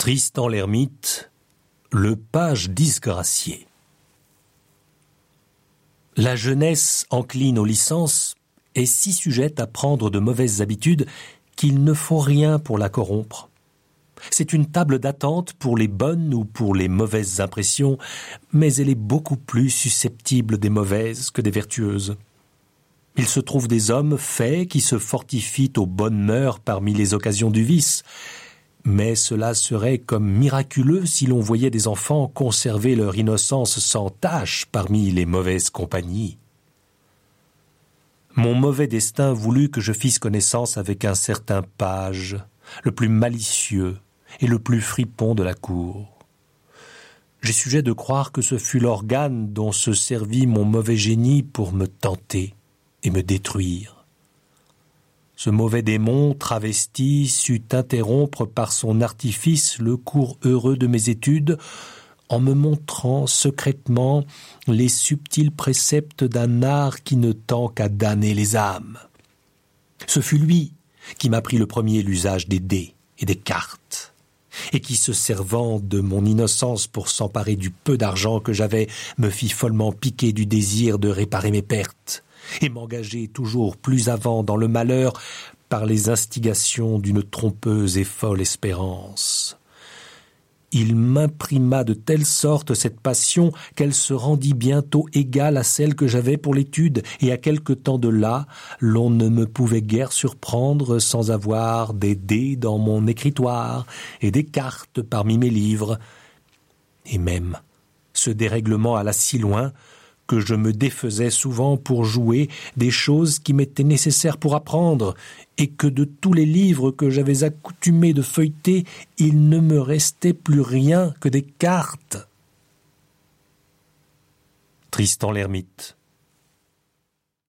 Tristan l'ermite, le page disgracié. La jeunesse encline aux licences est si sujette à prendre de mauvaises habitudes qu'il ne faut rien pour la corrompre. C'est une table d'attente pour les bonnes ou pour les mauvaises impressions, mais elle est beaucoup plus susceptible des mauvaises que des vertueuses. Il se trouve des hommes faits qui se fortifient aux bonnes mœurs parmi les occasions du vice, mais cela serait comme miraculeux si l'on voyait des enfants conserver leur innocence sans tache parmi les mauvaises compagnies. Mon mauvais destin voulut que je fisse connaissance avec un certain page, le plus malicieux et le plus fripon de la cour. J'ai sujet de croire que ce fut l'organe dont se servit mon mauvais génie pour me tenter et me détruire. Ce mauvais démon travesti sut interrompre par son artifice le cours heureux de mes études, en me montrant secrètement les subtils préceptes d'un art qui ne tend qu'à damner les âmes. Ce fut lui qui m'apprit le premier l'usage des dés et des cartes, et qui, se servant de mon innocence pour s'emparer du peu d'argent que j'avais, me fit follement piquer du désir de réparer mes pertes et m'engager toujours plus avant dans le malheur par les instigations d'une trompeuse et folle espérance. Il m'imprima de telle sorte cette passion qu'elle se rendit bientôt égale à celle que j'avais pour l'étude, et à quelque temps de là, l'on ne me pouvait guère surprendre sans avoir des dés dans mon écritoire et des cartes parmi mes livres. Et même, ce dérèglement alla si loin que je me défaisais souvent pour jouer des choses qui m'étaient nécessaires pour apprendre, et que de tous les livres que j'avais accoutumé de feuilleter, il ne me restait plus rien que des cartes. Tristan l'ermite.